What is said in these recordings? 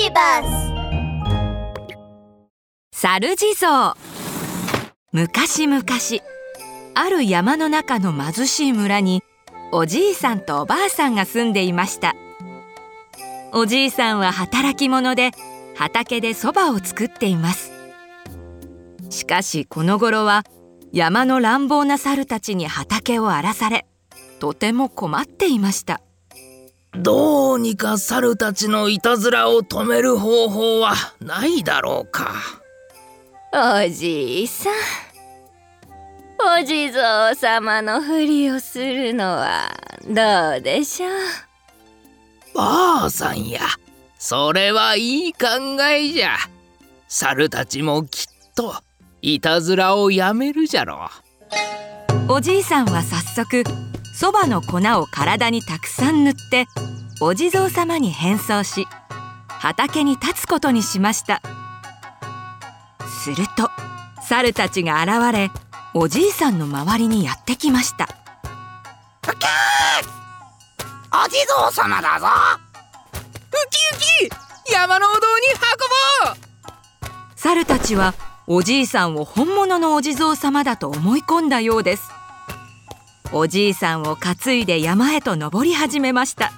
ビバス猿地蔵。昔々ある山の中の貧しい村におじいさんとおばあさんが住んでいました。おじいさんは働き者で畑で蕎麦を作っています。しかしこの頃は山の乱暴な猿たちに畑を荒らされとても困っていました。どうにか猿たちのいたずらを止める方法はないだろうか。おじいさん。お地蔵様のふりをするのはどうでしょう。ばあさんや。それはいい考えじゃ。猿たちもきっといたずらをやめるじゃろう。おじいさんは早速そばの粉を体にたくさん塗ってお地蔵様に変装し畑に立つことにしました。すると猿たちが現れおじいさんの周りにやってきました。お地蔵様だぞ！ウキウキ！山のお堂に運ぼう！猿たちはおじいさんを本物のお地蔵様だと思い込んだようですおじいさんを担いで山へと登り始めました。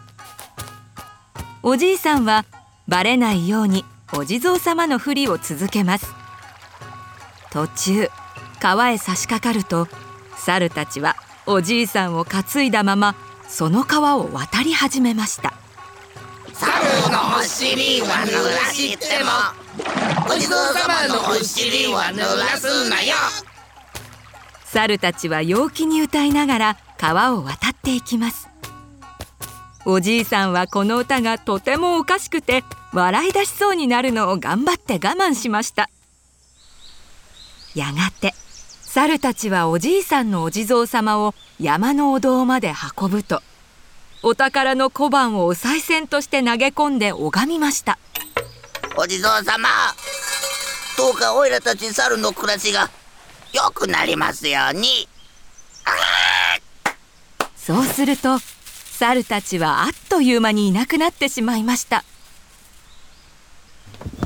おじいさんはバレないようにお地蔵様のふりを続けます。途中川へ差し掛かると猿たちはおじいさんを担いだままその川を渡り始めました。猿のお尻は濡らしてもお地蔵様のお尻は濡らすなよ。猿たちは陽気に歌いながら川を渡っていきます。おじいさんはこの歌がとてもおかしくて笑い出しそうになるのを頑張って我慢しました。やがて猿たちはおじいさんのお地蔵様を山のお堂まで運ぶとお宝の小判をお賽銭として投げ込んで拝みました。お地蔵様どうかおいらたち猿の暮らしが良くなりますように。そうすると猿たちはあっという間にいなくなってしまいました。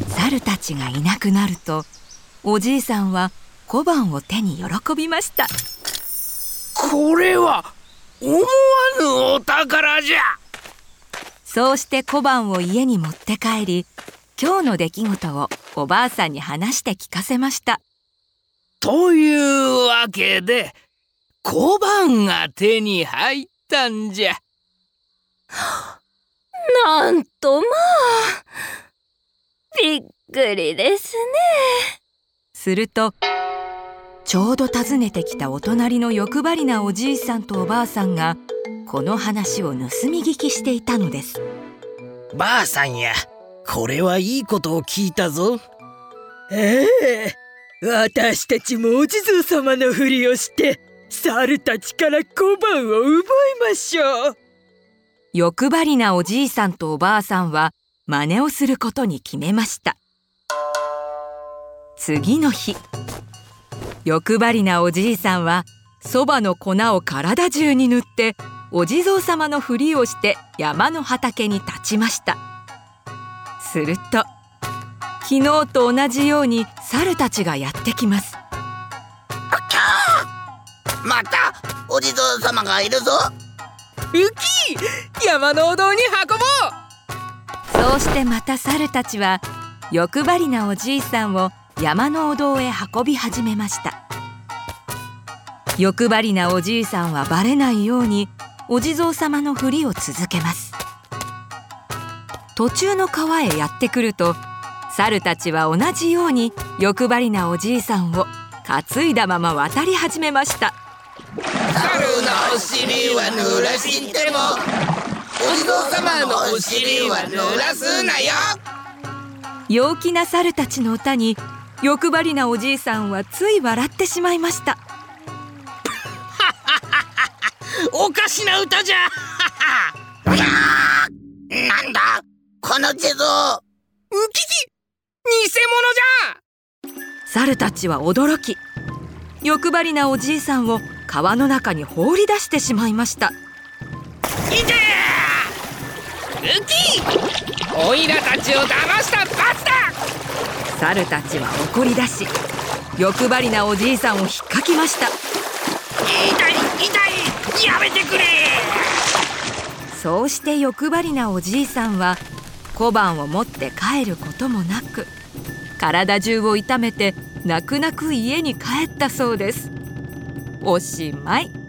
猿たちがいなくなるとおじいさんは小判を手に喜びました。これは思わぬお宝じゃ。そうして小判を家に持って帰り今日の出来事をおばあさんに話して聞かせましたというわけで小判が手に入ったんじゃ。なんとまあびっくりですね。するとちょうど訪ねてきたお隣の欲張りなおじいさんとおばあさんがこの話を盗み聞きしていたのです。ばあさんやこれはいいことを聞いたぞ。ええ私たちもお地蔵様のふりをして猿たちから小判を奪いましょう。欲張りなおじいさんとおばあさんは真似をすることに決めました。次の日欲張りなおじいさんはそばの粉を体中に塗ってお地蔵様のふりをして山の畑に立ちました。すると昨日と同じように猿たちがやってきます。またお地蔵様がいるぞ。ウキ山のお堂に運ぼう。そうしてまた猿たちは欲張りなおじいさんを山のお堂へ運び始めました。欲張りなおじいさんはバレないようにお地蔵様のふりを続けます。途中の川へやってくると猿たちは同じように欲張りなおじいさんを担いだまま渡り始めました。猿のお尻は濡らしてもお地蔵様のお尻は濡らすなよ。陽気な猿たちの歌に欲張りなおじいさんはつい笑ってしまいました。おかしな歌じゃ。なんだ？この地蔵ウキキ偽物じゃ猿たちは驚き欲張りなおじいさんを川の中に放り出してしまいました。いてウキおいらたちちを騙した罰だ。猿たちは怒り出し欲張りなおじいさんを引っかきました。痛い痛いやめてくれ。そうして欲張りなおじいさんは小判を持って帰ることもなく体中を痛めて泣く泣く家に帰ったそうです。おしまい。